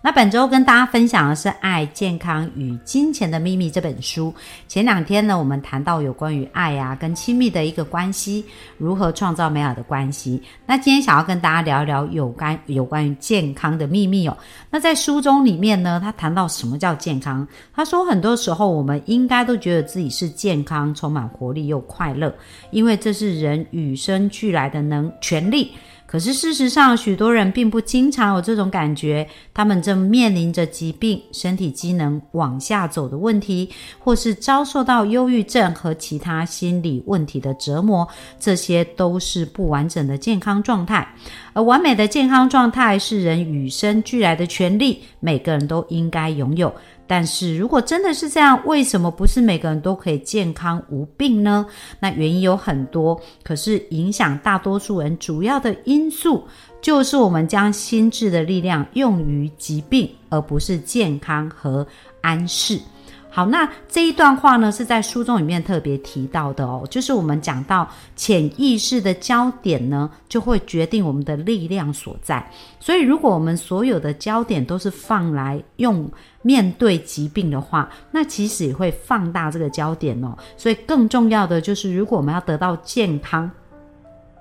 那本周跟大家分享的是《爱、健康与金钱的秘密》这本书。前两天呢，我们谈到有关于爱啊跟亲密的一个关系，如何创造美好的关系。那今天想要跟大家聊一聊有关有关于健康的秘密哦。那在书中里面呢，他谈到什么叫健康？他说很多时候我们应该都觉得自己是健康、充满活力又快乐，因为这是人与生俱来的能权利。可是事实上，许多人并不经常有这种感觉，他们正面临着疾病、身体机能往下走的问题，或是遭受到忧郁症和其他心理问题的折磨，这些都是不完整的健康状态。而完美的健康状态是人与生俱来的权利，每个人都应该拥有。但是如果真的是这样，为什么不是每个人都可以健康无病呢？那原因有很多，可是影响大多数人主要的因素，就是我们将心智的力量用于疾病，而不是健康和安适。好，那这一段话呢，是在书中里面特别提到的哦，就是我们讲到潜意识的焦点呢，就会决定我们的力量所在。所以，如果我们所有的焦点都是放来用面对疾病的话，那其实也会放大这个焦点哦。所以，更重要的就是，如果我们要得到健康，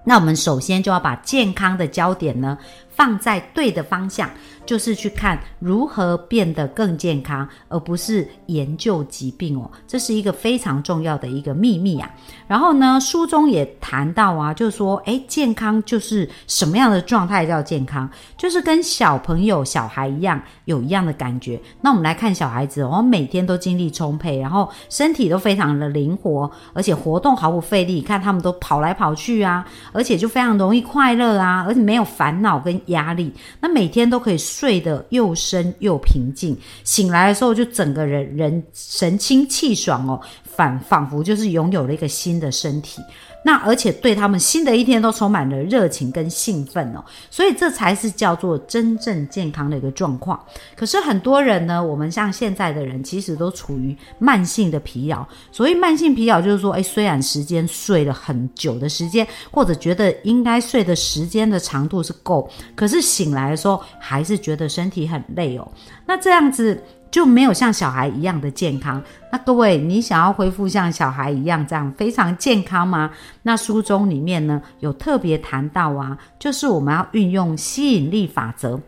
那我们首先就要把健康的焦点呢。放在对的方向，就是去看如何变得更健康，而不是研究疾病哦。这是一个非常重要的一个秘密啊。然后呢，书中也谈到啊，就是说，诶，健康就是什么样的状态叫健康？就是跟小朋友、小孩一样，有一样的感觉。那我们来看小孩子哦，每天都精力充沛，然后身体都非常的灵活，而且活动毫不费力。看他们都跑来跑去啊，而且就非常容易快乐啊，而且没有烦恼跟。压力，那每天都可以睡得又深又平静，醒来的时候就整个人人神清气爽哦，反仿佛就是拥有了一个新的身体。那而且对他们新的一天都充满了热情跟兴奋哦，所以这才是叫做真正健康的一个状况。可是很多人呢，我们像现在的人，其实都处于慢性的疲劳。所谓慢性疲劳，就是说，哎，虽然时间睡了很久的时间，或者觉得应该睡的时间的长度是够，可是醒来的时候还是觉得身体很累哦。那这样子。就没有像小孩一样的健康。那各位，你想要恢复像小孩一样这样非常健康吗？那书中里面呢有特别谈到啊，就是我们要运用吸引力法则，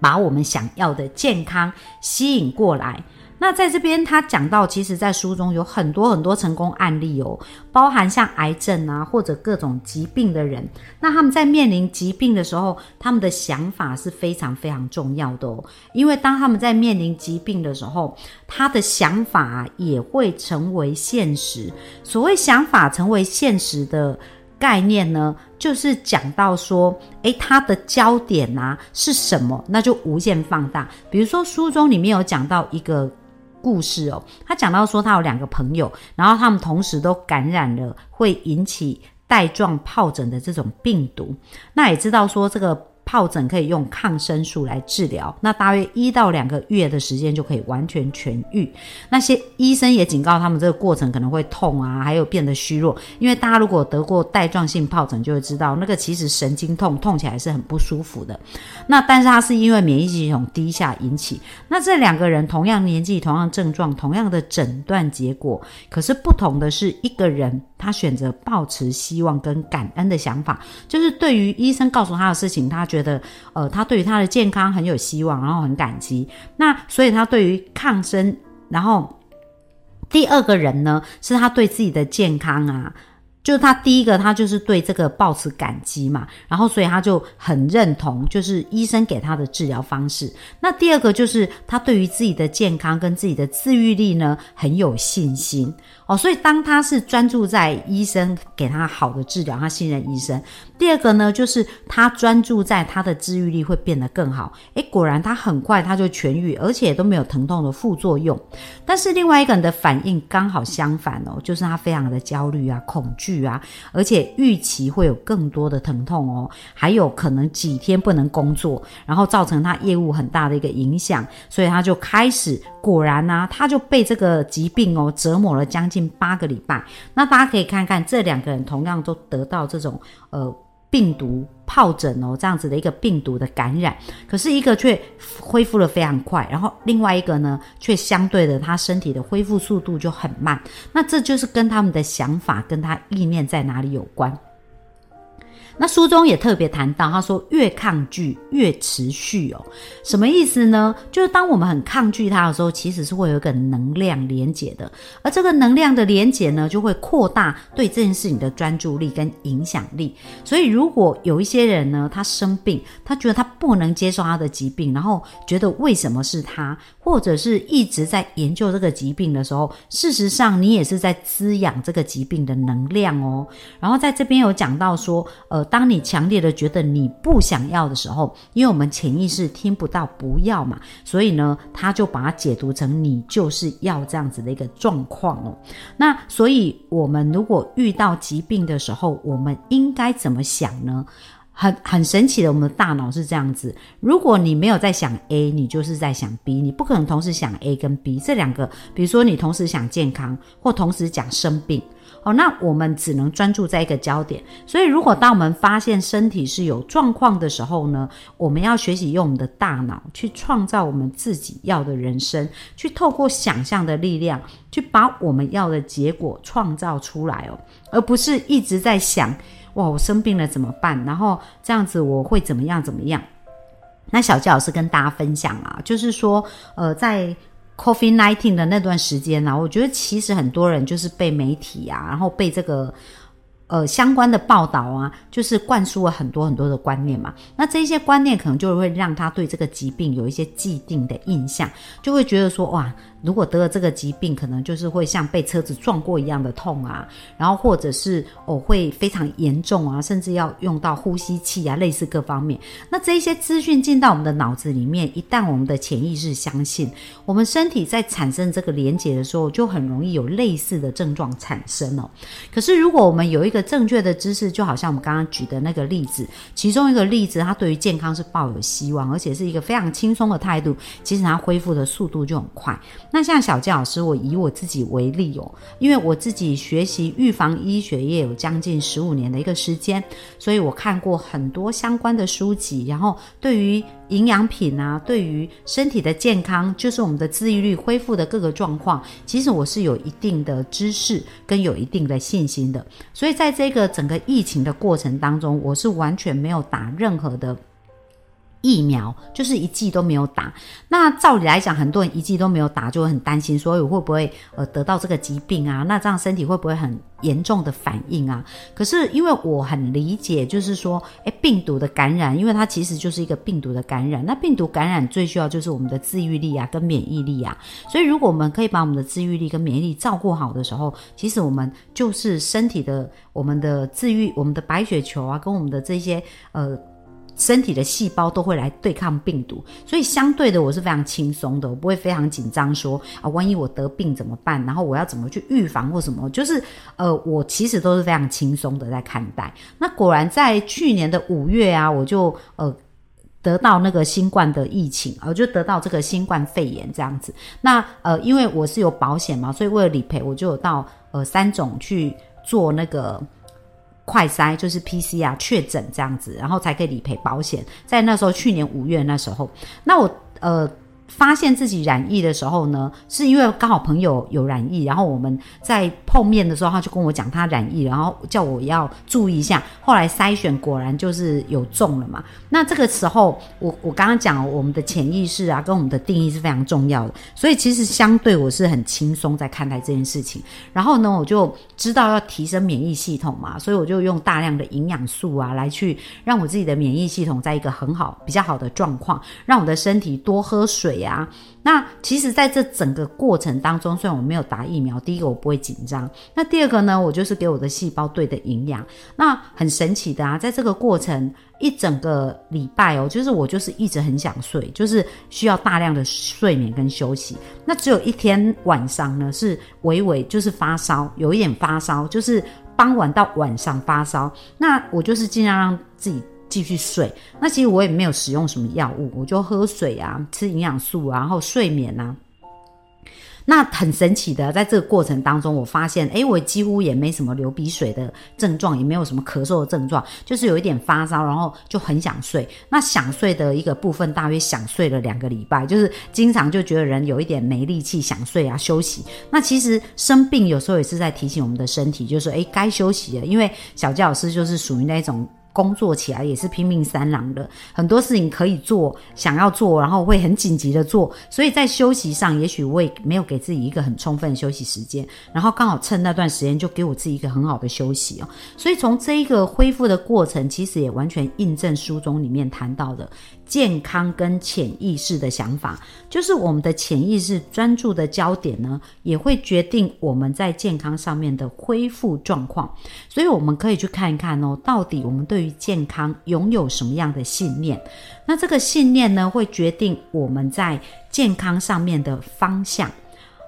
把我们想要的健康吸引过来。那在这边，他讲到，其实，在书中有很多很多成功案例哦，包含像癌症啊，或者各种疾病的人，那他们在面临疾病的时候，他们的想法是非常非常重要的哦，因为当他们在面临疾病的时候，他的想法也会成为现实。所谓想法成为现实的概念呢，就是讲到说，诶，他的焦点啊是什么，那就无限放大。比如说，书中里面有讲到一个。故事哦，他讲到说他有两个朋友，然后他们同时都感染了会引起带状疱疹的这种病毒，那也知道说这个。疱疹可以用抗生素来治疗，那大约一到两个月的时间就可以完全痊愈。那些医生也警告他们，这个过程可能会痛啊，还有变得虚弱。因为大家如果得过带状性疱疹，就会知道那个其实神经痛，痛起来是很不舒服的。那但是它是因为免疫系统低下引起。那这两个人同样年纪、同样症状、同样的诊断结果，可是不同的是，一个人他选择抱持希望跟感恩的想法，就是对于医生告诉他的事情，他觉得。呃，他对于他的健康很有希望，然后很感激。那所以他对于抗生，然后第二个人呢，是他对自己的健康啊，就是他第一个他就是对这个抱持感激嘛，然后所以他就很认同，就是医生给他的治疗方式。那第二个就是他对于自己的健康跟自己的自愈力呢很有信心。哦，所以当他是专注在医生给他好的治疗，他信任医生。第二个呢，就是他专注在他的治愈力会变得更好。诶，果然他很快他就痊愈，而且都没有疼痛的副作用。但是另外一个人的反应刚好相反哦，就是他非常的焦虑啊、恐惧啊，而且预期会有更多的疼痛哦，还有可能几天不能工作，然后造成他业务很大的一个影响，所以他就开始，果然呢，他就被这个疾病哦折磨了将近八个礼拜。那大家可以看看这两个人同样都得到这种呃。病毒疱疹哦，这样子的一个病毒的感染，可是一个却恢复了非常快，然后另外一个呢，却相对的，他身体的恢复速度就很慢。那这就是跟他们的想法跟他意念在哪里有关。那书中也特别谈到，他说越抗拒越持续哦，什么意思呢？就是当我们很抗拒它的时候，其实是会有一个能量连结的，而这个能量的连结呢，就会扩大对这件事情的专注力跟影响力。所以，如果有一些人呢，他生病，他觉得他不能接受他的疾病，然后觉得为什么是他，或者是一直在研究这个疾病的时候，事实上你也是在滋养这个疾病的能量哦。然后在这边有讲到说，呃。当你强烈的觉得你不想要的时候，因为我们潜意识听不到不要嘛，所以呢，他就把它解读成你就是要这样子的一个状况哦。那所以，我们如果遇到疾病的时候，我们应该怎么想呢？很很神奇的，我们的大脑是这样子：如果你没有在想 A，你就是在想 B，你不可能同时想 A 跟 B 这两个。比如说，你同时想健康，或同时讲生病。哦，那我们只能专注在一个焦点。所以，如果当我们发现身体是有状况的时候呢，我们要学习用我们的大脑去创造我们自己要的人生，去透过想象的力量，去把我们要的结果创造出来哦，而不是一直在想哇，我生病了怎么办？然后这样子我会怎么样怎么样？那小纪老师跟大家分享啊，就是说，呃，在。Coffee nineteen 的那段时间呢，我觉得其实很多人就是被媒体啊，然后被这个。呃，相关的报道啊，就是灌输了很多很多的观念嘛。那这些观念可能就会让他对这个疾病有一些既定的印象，就会觉得说，哇，如果得了这个疾病，可能就是会像被车子撞过一样的痛啊，然后或者是哦会非常严重啊，甚至要用到呼吸器啊，类似各方面。那这一些资讯进到我们的脑子里面，一旦我们的潜意识相信，我们身体在产生这个连结的时候，就很容易有类似的症状产生哦。可是如果我们有一个正确的知识，就好像我们刚刚举的那个例子，其中一个例子，他对于健康是抱有希望，而且是一个非常轻松的态度，其实他恢复的速度就很快。那像小健老师，我以我自己为例哦，因为我自己学习预防医学也有将近十五年的一个时间，所以我看过很多相关的书籍，然后对于。营养品啊，对于身体的健康，就是我们的自愈率恢复的各个状况，其实我是有一定的知识跟有一定的信心的。所以在这个整个疫情的过程当中，我是完全没有打任何的。疫苗就是一剂都没有打，那照理来讲，很多人一剂都没有打，就会很担心，所以会不会呃得到这个疾病啊？那这样身体会不会很严重的反应啊？可是因为我很理解，就是说，诶，病毒的感染，因为它其实就是一个病毒的感染，那病毒感染最需要就是我们的自愈力啊，跟免疫力啊。所以如果我们可以把我们的自愈力跟免疫力照顾好的时候，其实我们就是身体的我们的自愈，我们的白血球啊，跟我们的这些呃。身体的细胞都会来对抗病毒，所以相对的我是非常轻松的，我不会非常紧张，说啊，万一我得病怎么办？然后我要怎么去预防或什么？就是呃，我其实都是非常轻松的在看待。那果然在去年的五月啊，我就呃得到那个新冠的疫情，我就得到这个新冠肺炎这样子。那呃，因为我是有保险嘛，所以为了理赔，我就有到呃三种去做那个。快筛就是 PCR 确诊这样子，然后才可以理赔保险。在那时候，去年五月那时候，那我呃。发现自己染疫的时候呢，是因为刚好朋友有染疫，然后我们在碰面的时候，他就跟我讲他染疫，然后叫我要注意一下。后来筛选果然就是有中了嘛。那这个时候，我我刚刚讲我们的潜意识啊，跟我们的定义是非常重要的，所以其实相对我是很轻松在看待这件事情。然后呢，我就知道要提升免疫系统嘛，所以我就用大量的营养素啊来去让我自己的免疫系统在一个很好、比较好的状况，让我的身体多喝水。水啊。那其实，在这整个过程当中，虽然我没有打疫苗，第一个我不会紧张，那第二个呢，我就是给我的细胞对的营养。那很神奇的啊，在这个过程一整个礼拜哦，就是我就是一直很想睡，就是需要大量的睡眠跟休息。那只有一天晚上呢，是微微就是发烧，有一点发烧，就是傍晚到晚上发烧。那我就是尽量让自己。继续睡，那其实我也没有使用什么药物，我就喝水啊，吃营养素啊，然后睡眠啊。那很神奇的，在这个过程当中，我发现，哎，我几乎也没什么流鼻水的症状，也没有什么咳嗽的症状，就是有一点发烧，然后就很想睡。那想睡的一个部分，大约想睡了两个礼拜，就是经常就觉得人有一点没力气，想睡啊，休息。那其实生病有时候也是在提醒我们的身体，就是说，哎，该休息了。因为小教老师就是属于那种。工作起来也是拼命三郎的，很多事情可以做，想要做，然后会很紧急的做，所以在休息上，也许我也没有给自己一个很充分的休息时间，然后刚好趁那段时间就给我自己一个很好的休息哦。所以从这一个恢复的过程，其实也完全印证书中里面谈到的。健康跟潜意识的想法，就是我们的潜意识专注的焦点呢，也会决定我们在健康上面的恢复状况。所以我们可以去看一看哦，到底我们对于健康拥有什么样的信念？那这个信念呢，会决定我们在健康上面的方向。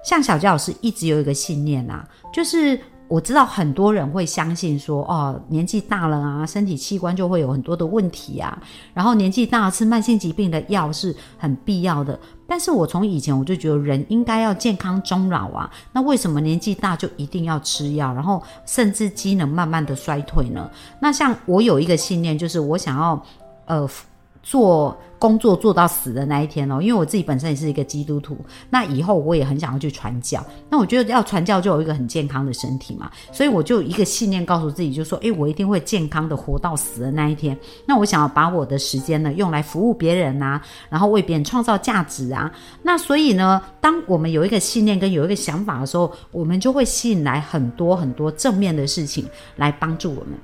像小杰老师一直有一个信念啊，就是。我知道很多人会相信说，哦，年纪大了啊，身体器官就会有很多的问题啊，然后年纪大吃慢性疾病的药是很必要的。但是我从以前我就觉得人应该要健康终老啊，那为什么年纪大就一定要吃药，然后甚至机能慢慢的衰退呢？那像我有一个信念，就是我想要，呃。做工作做到死的那一天哦，因为我自己本身也是一个基督徒，那以后我也很想要去传教。那我觉得要传教就有一个很健康的身体嘛，所以我就一个信念告诉自己，就说：诶，我一定会健康的活到死的那一天。那我想要把我的时间呢用来服务别人啊，然后为别人创造价值啊。那所以呢，当我们有一个信念跟有一个想法的时候，我们就会吸引来很多很多正面的事情来帮助我们。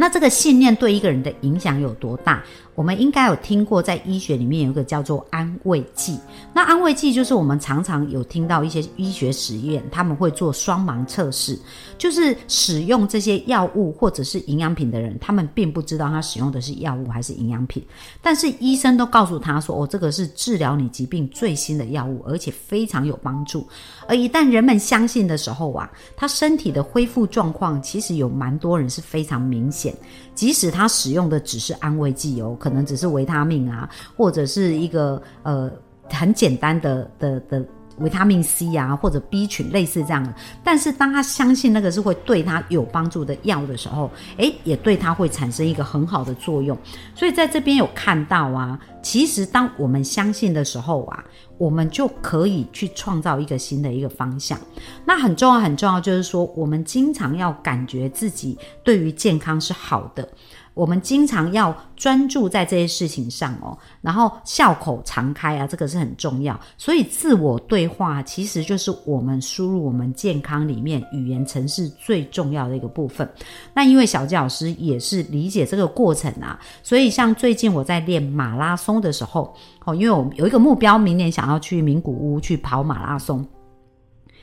那这个信念对一个人的影响有多大？我们应该有听过，在医学里面有一个叫做安慰剂。那安慰剂就是我们常常有听到一些医学实验，他们会做双盲测试，就是使用这些药物或者是营养品的人，他们并不知道他使用的是药物还是营养品，但是医生都告诉他说：“哦，这个是治疗你疾病最新的药物，而且非常有帮助。”而一旦人们相信的时候啊，他身体的恢复状况其实有蛮多人是非常明显。即使他使用的只是安慰剂哦，可能只是维他命啊，或者是一个呃很简单的的的维他命 C 啊，或者 B 群类似这样的。但是当他相信那个是会对他有帮助的药的时候，诶，也对他会产生一个很好的作用。所以在这边有看到啊，其实当我们相信的时候啊。我们就可以去创造一个新的一个方向。那很重要，很重要，就是说，我们经常要感觉自己对于健康是好的。我们经常要专注在这些事情上哦，然后笑口常开啊，这个是很重要。所以自我对话其实就是我们输入我们健康里面语言程式最重要的一个部分。那因为小纪老师也是理解这个过程啊，所以像最近我在练马拉松的时候，哦，因为我有一个目标，明年想要去名古屋去跑马拉松。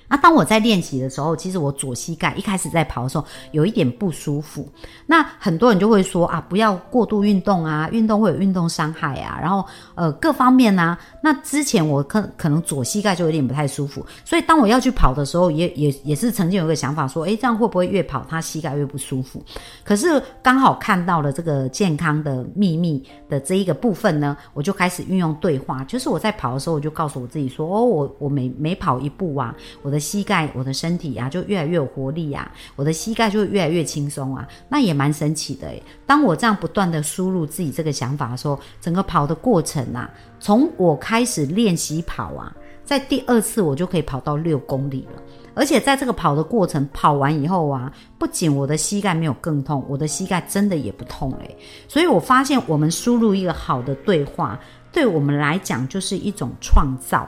那当我在练习的时候，其实我左膝盖一开始在跑的时候有一点不舒服。那很多人就会说啊，不要过度运动啊，运动会有运动伤害啊。然后呃各方面呢，那之前我可可能左膝盖就有点不太舒服，所以当我要去跑的时候，也也也是曾经有一个想法说，诶，这样会不会越跑他膝盖越不舒服？可是刚好看到了这个健康的秘密的这一个部分呢，我就开始运用对话，就是我在跑的时候，我就告诉我自己说，哦，我我每每跑一步啊，我的。我的膝盖，我的身体啊，就越来越有活力呀。我的膝盖就会越来越轻松啊，那也蛮神奇的诶。当我这样不断的输入自己这个想法的时候，整个跑的过程啊，从我开始练习跑啊，在第二次我就可以跑到六公里了。而且在这个跑的过程，跑完以后啊，不仅我的膝盖没有更痛，我的膝盖真的也不痛诶。所以我发现，我们输入一个好的对话，对我们来讲就是一种创造。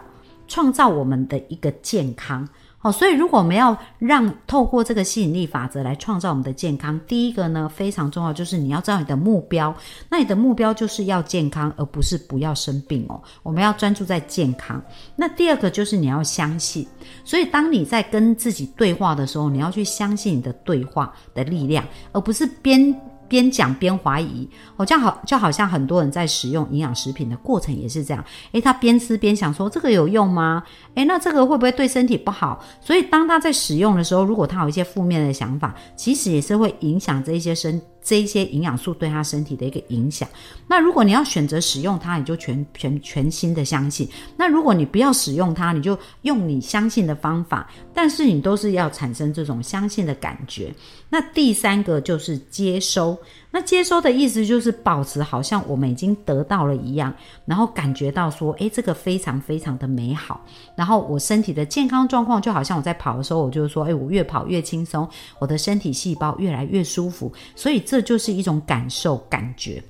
创造我们的一个健康，好，所以如果我们要让透过这个吸引力法则来创造我们的健康，第一个呢非常重要，就是你要知道你的目标。那你的目标就是要健康，而不是不要生病哦。我们要专注在健康。那第二个就是你要相信。所以当你在跟自己对话的时候，你要去相信你的对话的力量，而不是边。边讲边怀疑，好像好就好像很多人在使用营养食品的过程也是这样。诶，他边吃边想说这个有用吗？诶，那这个会不会对身体不好？所以当他在使用的时候，如果他有一些负面的想法，其实也是会影响这一些身。这一些营养素对他身体的一个影响。那如果你要选择使用它，你就全全全新的相信；那如果你不要使用它，你就用你相信的方法。但是你都是要产生这种相信的感觉。那第三个就是接收。那接收的意思就是保持好像我们已经得到了一样，然后感觉到说，诶，这个非常非常的美好。然后我身体的健康状况就好像我在跑的时候，我就说，诶，我越跑越轻松，我的身体细胞越来越舒服。所以这就是一种感受感觉。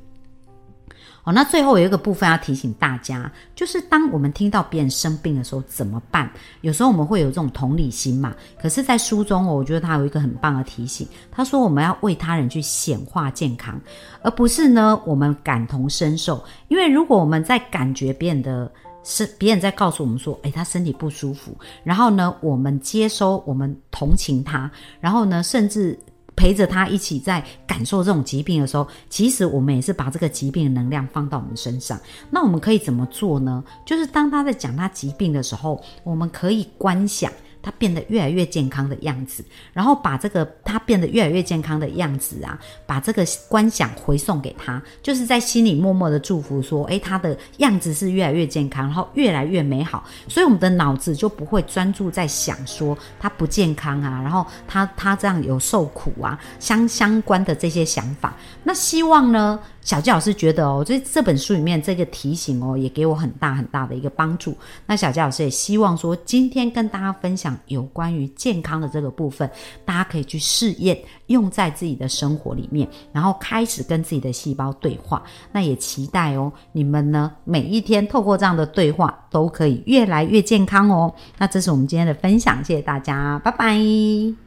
哦，那最后有一个部分要提醒大家，就是当我们听到别人生病的时候怎么办？有时候我们会有这种同理心嘛。可是，在书中哦，我觉得他有一个很棒的提醒，他说我们要为他人去显化健康，而不是呢我们感同身受。因为如果我们在感觉别人的是别人在告诉我们说，诶，他身体不舒服，然后呢，我们接收，我们同情他，然后呢，甚至。陪着他一起在感受这种疾病的时候，其实我们也是把这个疾病的能量放到我们身上。那我们可以怎么做呢？就是当他在讲他疾病的时候，我们可以观想。他变得越来越健康的样子，然后把这个他变得越来越健康的样子啊，把这个观想回送给他，就是在心里默默的祝福说：，诶，他的样子是越来越健康，然后越来越美好。所以我们的脑子就不会专注在想说他不健康啊，然后他他这样有受苦啊相相关的这些想法。那希望呢？小纪老师觉得哦，这这本书里面这个提醒哦，也给我很大很大的一个帮助。那小纪老师也希望说，今天跟大家分享有关于健康的这个部分，大家可以去试验用在自己的生活里面，然后开始跟自己的细胞对话。那也期待哦，你们呢每一天透过这样的对话，都可以越来越健康哦。那这是我们今天的分享，谢谢大家，拜拜。